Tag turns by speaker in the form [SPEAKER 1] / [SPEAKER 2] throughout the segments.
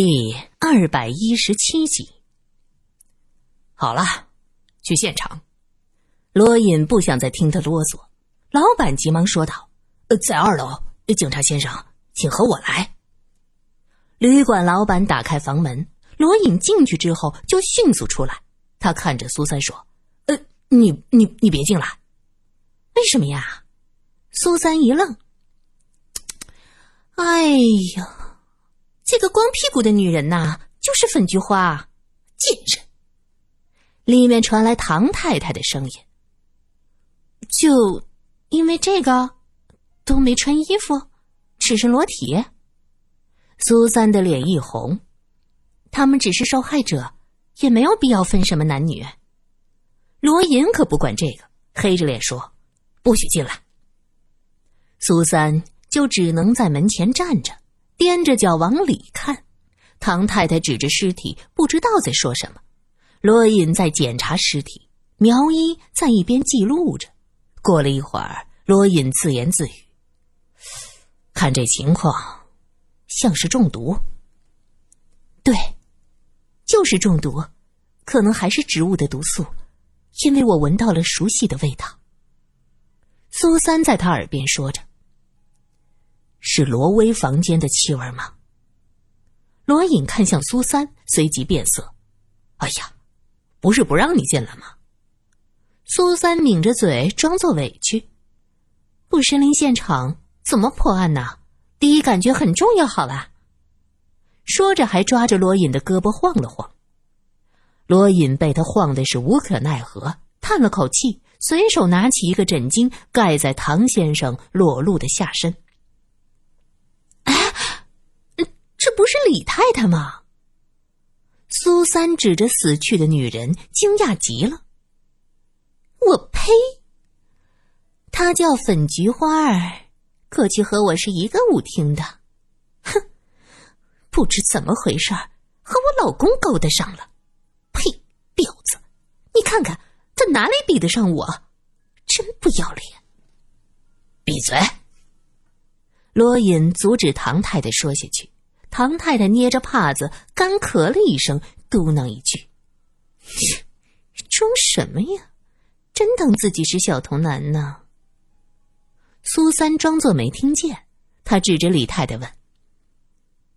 [SPEAKER 1] 第二百一十七集。好了，去现场。罗隐不想再听他啰嗦，老板急忙说道：“
[SPEAKER 2] 呃，在二楼，警察先生，请和我来。”
[SPEAKER 1] 旅馆老板打开房门，罗隐进去之后就迅速出来。他看着苏三说：“
[SPEAKER 2] 呃，你你你别进来，
[SPEAKER 1] 为什么呀？”苏三一愣：“哎呀！”这个光屁股的女人呐，就是粉菊花，
[SPEAKER 2] 贱人！
[SPEAKER 1] 里面传来唐太太的声音。就因为这个，都没穿衣服，赤身裸体。苏三的脸一红，他们只是受害者，也没有必要分什么男女。罗隐可不管这个，黑着脸说：“不许进来。”苏三就只能在门前站着。踮着脚往里看，唐太太指着尸体，不知道在说什么。罗隐在检查尸体，苗一在一边记录着。过了一会儿，罗隐自言自语：“看这情况，像是中毒。对，就是中毒，可能还是植物的毒素，因为我闻到了熟悉的味道。”苏三在他耳边说着。是罗威房间的气味吗？罗隐看向苏三，随即变色。哎呀，不是不让你进来吗？苏三抿着嘴，装作委屈。不身临现场，怎么破案呢？第一感觉很重要。好了，说着还抓着罗隐的胳膊晃了晃。罗隐被他晃的是无可奈何，叹了口气，随手拿起一个枕巾盖在唐先生裸露的下身。这不是李太太吗？苏三指着死去的女人，惊讶极了。我呸！她叫粉菊花儿，过去和我是一个舞厅的。哼，不知怎么回事儿和我老公勾搭上了。呸！婊子！你看看他哪里比得上我？真不要脸！
[SPEAKER 2] 闭嘴！
[SPEAKER 1] 罗隐阻止唐太太说下去。唐太太捏着帕子，干咳了一声，嘟囔一句：“装什么呀？真当自己是小童男呢？”苏三装作没听见，他指着李太太问：“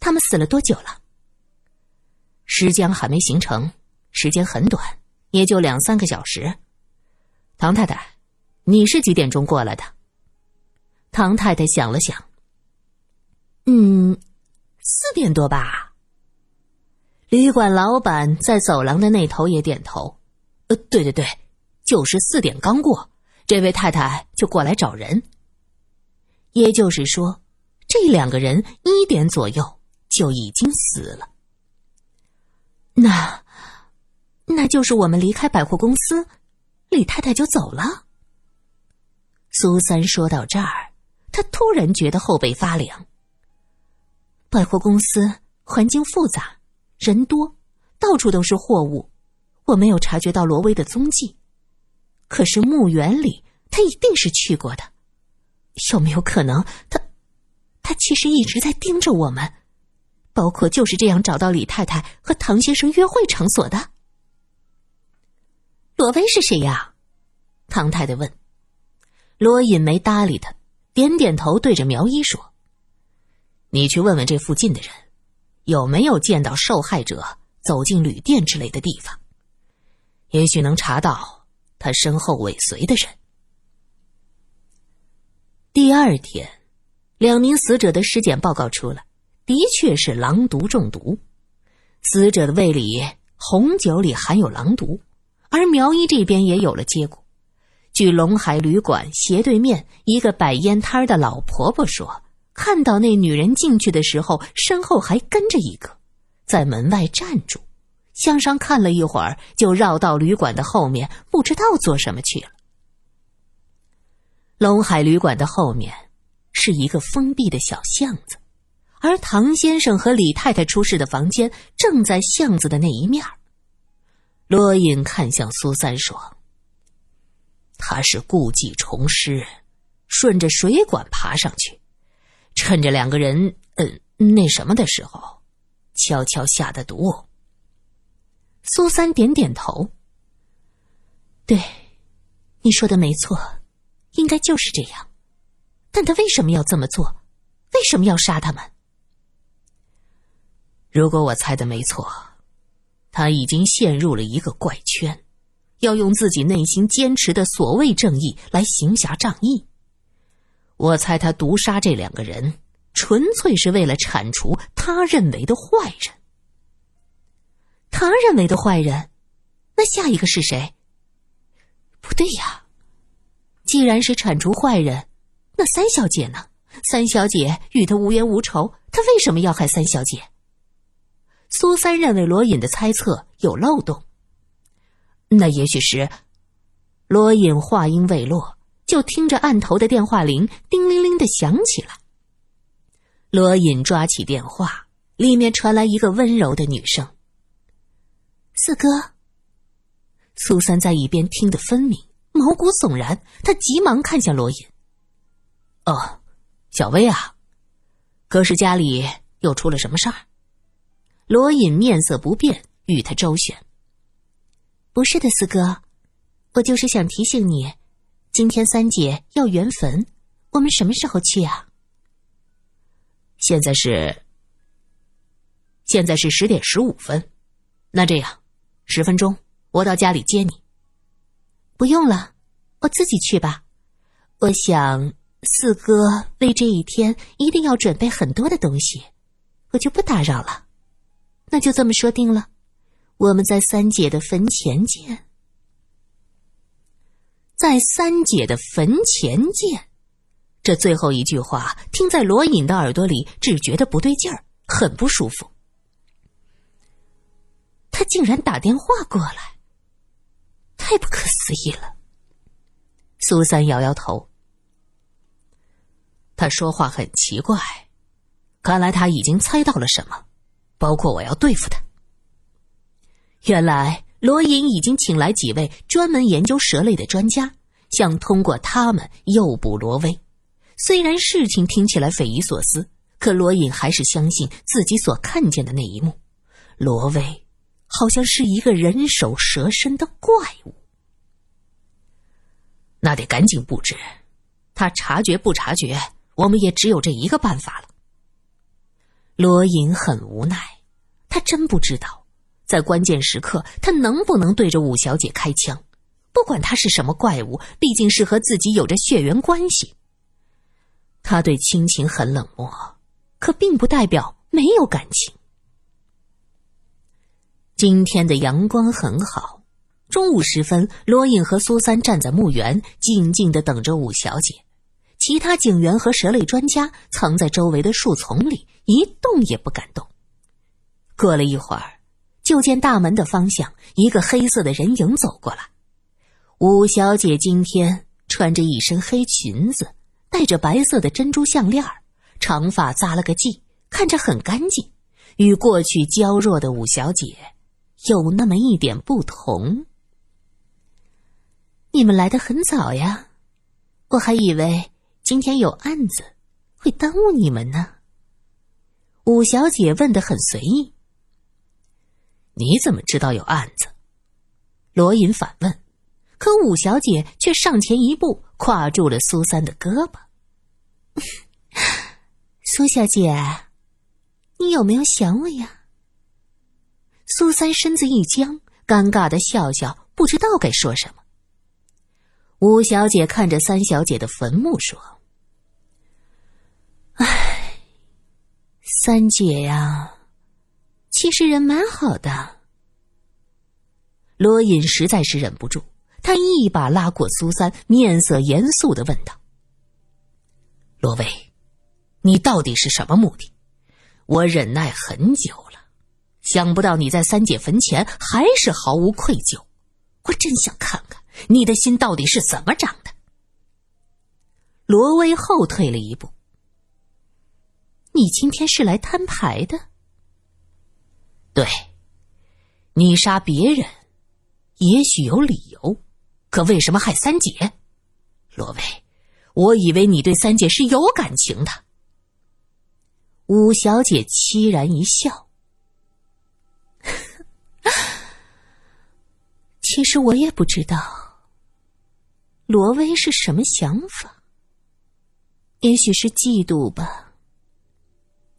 [SPEAKER 1] 他们死了多久了？”尸僵还没形成，时间很短，也就两三个小时。唐太太，你是几点钟过来的？唐太太想了想，嗯。四点多吧。旅馆老板在走廊的那头也点头。
[SPEAKER 2] 呃，对对对，就是四点刚过，这位太太就过来找人。
[SPEAKER 1] 也就是说，这两个人一点左右就已经死了。那，那就是我们离开百货公司，李太太就走了。苏三说到这儿，他突然觉得后背发凉。百货公司环境复杂，人多，到处都是货物。我没有察觉到罗威的踪迹，可是墓园里他一定是去过的。有没有可能，他他其实一直在盯着我们，包括就是这样找到李太太和唐先生约会场所的？罗威是谁呀？唐太太问。罗隐没搭理他，点点头，对着苗一说。你去问问这附近的人，有没有见到受害者走进旅店之类的地方，也许能查到他身后尾随的人。第二天，两名死者的尸检报告出来，的确是狼毒中毒，死者的胃里、红酒里含有狼毒，而苗一这边也有了结果。据龙海旅馆斜对面一个摆烟摊的老婆婆说。看到那女人进去的时候，身后还跟着一个，在门外站住，向上看了一会儿，就绕到旅馆的后面，不知道做什么去了。龙海旅馆的后面是一个封闭的小巷子，而唐先生和李太太出事的房间正在巷子的那一面。罗隐看向苏三说：“他是故技重施，顺着水管爬上去。”趁着两个人，嗯，那什么的时候，
[SPEAKER 2] 悄悄下的毒。
[SPEAKER 1] 苏三点点头。对，你说的没错，应该就是这样。但他为什么要这么做？为什么要杀他们？
[SPEAKER 2] 如果我猜的没错，他已经陷入了一个怪圈，要用自己内心坚持的所谓正义来行侠仗义。我猜他毒杀这两个人，纯粹是为了铲除他认为的坏人。
[SPEAKER 1] 他认为的坏人，那下一个是谁？不对呀，既然是铲除坏人，那三小姐呢？三小姐与他无冤无仇，他为什么要害三小姐？苏三认为罗隐的猜测有漏洞。
[SPEAKER 2] 那也许是……罗隐话音未落，就听着案头的电话铃叮铃铃的响起来。罗隐抓起电话，里面传来一个温柔的女声：“
[SPEAKER 1] 四哥。”苏三在一边听得分明，毛骨悚然。他急忙看向罗隐：“
[SPEAKER 2] 哦。”小薇啊，可是家里又出了什么事儿？
[SPEAKER 1] 罗隐面色不变，与他周旋。不是的，四哥，我就是想提醒你，今天三姐要圆坟，我们什么时候去啊？
[SPEAKER 2] 现在是，现在是十点十五分。那这样，十分钟我到家里接你。
[SPEAKER 1] 不用了，我自己去吧。我想。四哥为这一天一定要准备很多的东西，我就不打扰了。那就这么说定了，我们在三姐的坟前见。
[SPEAKER 2] 在三姐的坟前见，这最后一句话听在罗隐的耳朵里，只觉得不对劲儿，很不舒服。
[SPEAKER 1] 他竟然打电话过来，太不可思议了。
[SPEAKER 2] 苏三摇摇头。他说话很奇怪，看来他已经猜到了什么，包括我要对付他。原来罗隐已经请来几位专门研究蛇类的专家，想通过他们诱捕罗威。虽然事情听起来匪夷所思，可罗隐还是相信自己所看见的那一幕：罗威好像是一个人首蛇身的怪物。那得赶紧布置，他察觉不察觉？我们也只有这一个办法了。罗隐很无奈，他真不知道，在关键时刻他能不能对着五小姐开枪。不管他是什么怪物，毕竟是和自己有着血缘关系。他对亲情很冷漠，可并不代表没有感情。今天的阳光很好，中午时分，罗隐和苏三站在墓园，静静的等着五小姐。其他警员和蛇类专家藏在周围的树丛里，一动也不敢动。过了一会儿，就见大门的方向，一个黑色的人影走过来。五小姐今天穿着一身黑裙子，戴着白色的珍珠项链长发扎了个髻，看着很干净，与过去娇弱的五小姐有那么一点不同。
[SPEAKER 1] 你们来的很早呀，我还以为。今天有案子，会耽误你们呢。
[SPEAKER 2] 五小姐问的很随意。你怎么知道有案子？罗隐反问。可五小姐却上前一步，挎住了苏三的胳膊。
[SPEAKER 1] 苏小姐，你有没有想我呀？苏三身子一僵，尴尬的笑笑，不知道该说什么。
[SPEAKER 2] 五小姐看着三小姐的坟墓说：“
[SPEAKER 1] 唉，三姐呀，其实人蛮好的。”
[SPEAKER 2] 罗隐实在是忍不住，他一把拉过苏三，面色严肃的问道：“罗威，你到底是什么目的？我忍耐很久了，想不到你在三姐坟前还是毫无愧疚，我真想看看。”你的心到底是怎么长的？罗威后退了一步。
[SPEAKER 1] 你今天是来摊牌的？
[SPEAKER 2] 对你杀别人也许有理由可为什么害三姐？罗威我以为你对三姐是有感情的。五小姐凄然一笑。
[SPEAKER 1] 其实我也不知道罗威是什么想法也许是嫉妒吧。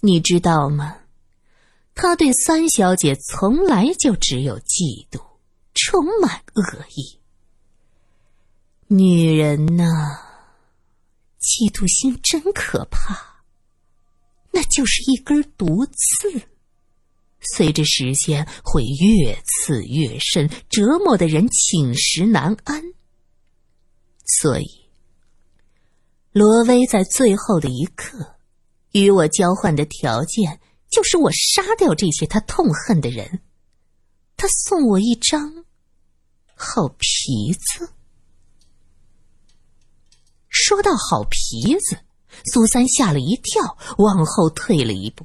[SPEAKER 1] 你知道吗？他对三小姐从来就只有嫉妒，充满恶意。女人呐，嫉妒心真可怕，那就是一根毒刺。随着时间会越刺越深，折磨的人寝食难安。所以，罗威在最后的一刻与我交换的条件，就是我杀掉这些他痛恨的人，他送我一张好皮子。说到好皮子，苏三吓了一跳，往后退了一步。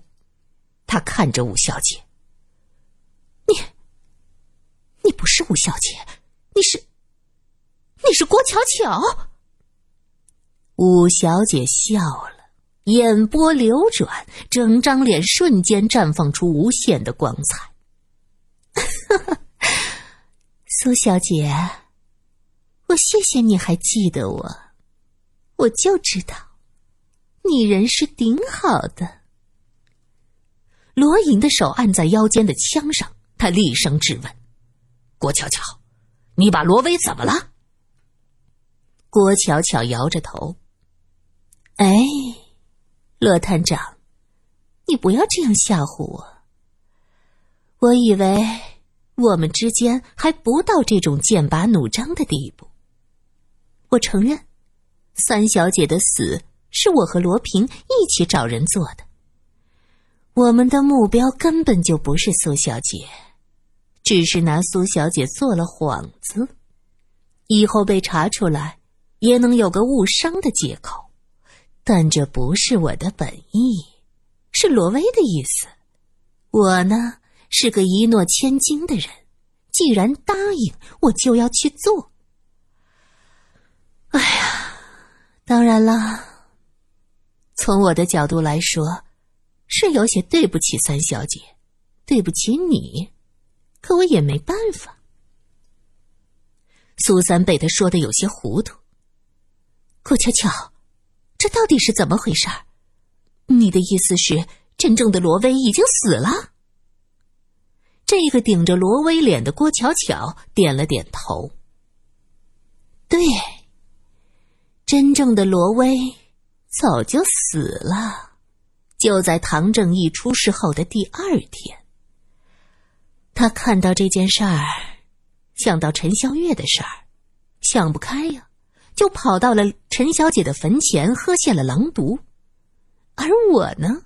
[SPEAKER 1] 他看着武小姐。你，你不是吴小姐，你是，你是郭巧巧。吴小姐笑了，眼波流转，整张脸瞬间绽放出无限的光彩。苏小姐，我谢谢你还记得我，我就知道，你人是顶好的。罗隐的手按在腰间的枪上。他厉声质问：“郭巧巧，你把罗威怎么了？”郭巧巧摇着头：“哎，罗探长，你不要这样吓唬我。我以为我们之间还不到这种剑拔弩张的地步。我承认，三小姐的死是我和罗平一起找人做的。我们的目标根本就不是苏小姐。”只是拿苏小姐做了幌子，以后被查出来，也能有个误伤的借口。但这不是我的本意，是罗威的意思。我呢是个一诺千金的人，既然答应，我就要去做。哎呀，当然了，从我的角度来说，是有些对不起三小姐，对不起你。可我也没办法。苏三被他说的有些糊涂。顾巧巧，这到底是怎么回事儿？你的意思是，真正的罗威已经死了？这个顶着罗威脸的郭巧巧点了点头。对，真正的罗威早就死了，就在唐正义出事后的第二天。他看到这件事儿，想到陈孝月的事儿，想不开呀，就跑到了陈小姐的坟前喝下了狼毒。而我呢，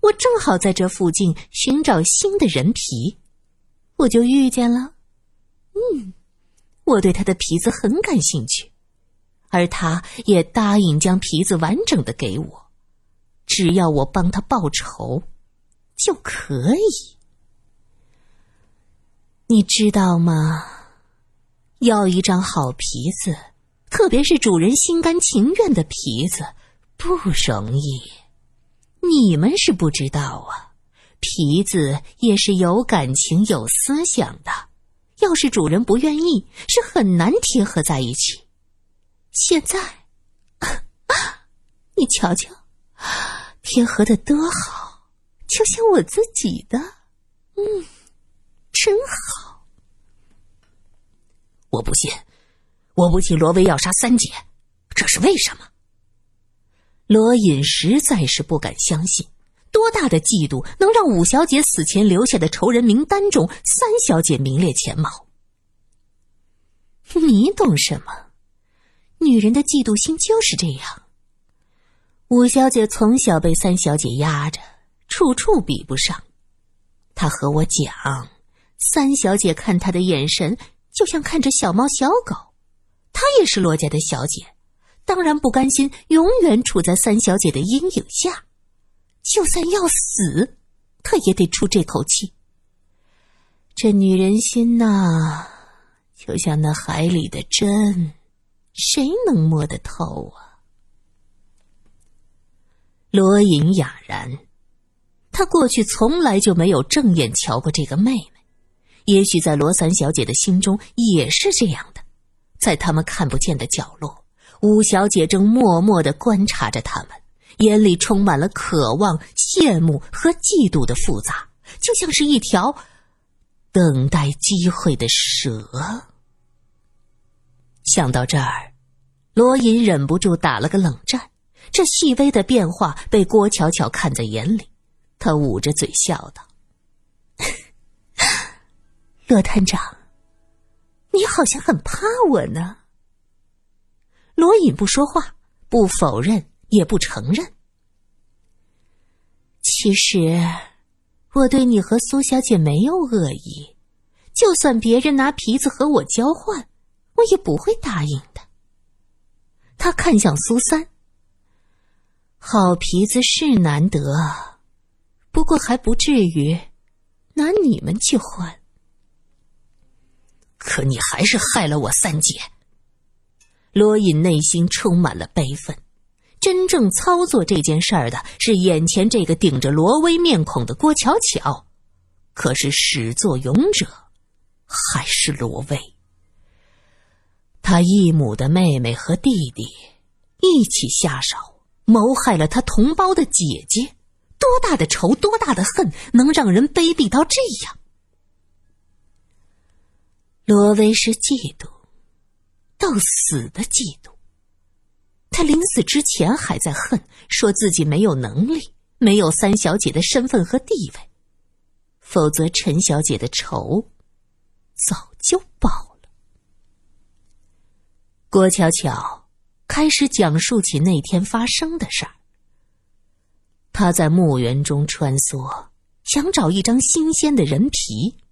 [SPEAKER 1] 我正好在这附近寻找新的人皮，我就遇见了。嗯，我对他的皮子很感兴趣，而他也答应将皮子完整的给我，只要我帮他报仇，就可以。你知道吗？要一张好皮子，特别是主人心甘情愿的皮子，不容易。你们是不知道啊，皮子也是有感情、有思想的。要是主人不愿意，是很难贴合在一起。现在，你瞧瞧，贴合的多好，就像我自己的，嗯。真好，
[SPEAKER 2] 我不信，我不信罗威要杀三姐，这是为什么？
[SPEAKER 1] 罗隐实在是不敢相信，多大的嫉妒能让五小姐死前留下的仇人名单中三小姐名列前茅？你懂什么？女人的嫉妒心就是这样。五小姐从小被三小姐压着，处处比不上。她和我讲。三小姐看他的眼神，就像看着小猫小狗。她也是罗家的小姐，当然不甘心永远处在三小姐的阴影下。就算要死，她也得出这口气。这女人心呐，就像那海里的针，谁能摸得透啊？罗隐哑然，他过去从来就没有正眼瞧过这个妹妹。
[SPEAKER 2] 也许在罗三小姐的心中也是这样的，在他们看不见的角落，五小姐正默默的观察着他们，眼里充满了渴望、羡慕和嫉妒的复杂，就像是一条等待机会的蛇。想到这儿，罗隐忍不住打了个冷战。这细微的变化被郭巧巧看在眼里，她捂着嘴笑道。罗探长，你好像很怕我呢。罗隐不说话，不否认，也不承认。其实，我对你和苏小姐没有恶意，就算别人拿皮子和我交换，我也不会答应的。他看向苏三，好皮子是难得，不过还不至于拿你们去换。可你还是害了我三姐。罗隐内心充满了悲愤。真正操作这件事儿的是眼前这个顶着罗威面孔的郭巧巧，可是始作俑者还是罗威。他义母的妹妹和弟弟一起下手谋害了他同胞的姐姐，多大的仇，多大的恨，能让人卑鄙到这样？罗威是嫉妒，到死的嫉妒。他临死之前还在恨，说自己没有能力，没有三小姐的身份和地位，否则陈小姐的仇早就报了。郭巧巧开始讲述起那天发生的事儿。他在墓园中穿梭，想找一张新鲜的人皮。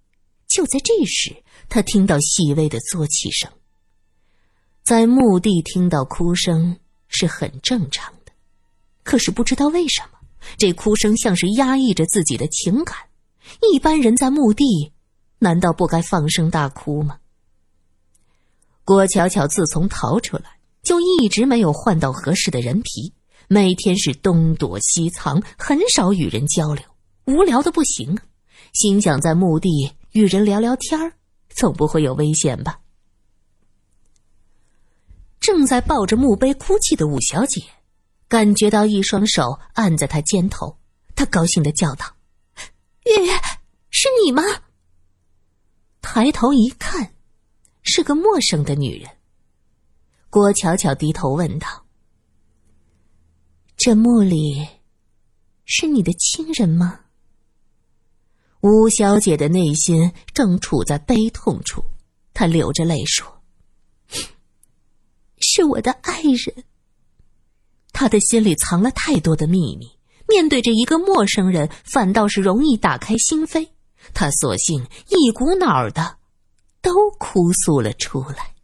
[SPEAKER 2] 就在这时。他听到细微的啜泣声，在墓地听到哭声是很正常的，可是不知道为什么，这哭声像是压抑着自己的情感。一般人在墓地，难道不该放声大哭吗？郭巧巧自从逃出来，就一直没有换到合适的人皮，每天是东躲西藏，很少与人交流，无聊的不行！心想在墓地与人聊聊天儿。总不会有危险吧？正在抱着墓碑哭泣的五小姐，感觉到一双手按在她肩头，她高兴的叫道：“月月，是你吗？”抬头一看，是个陌生的女人。郭巧巧低头问道：“这墓里是你的亲人吗？”吴小姐的内心正处在悲痛处，她流着泪说：“是我的爱人。”他的心里藏了太多的秘密，面对着一个陌生人，反倒是容易打开心扉。他索性一股脑的都哭诉了出来。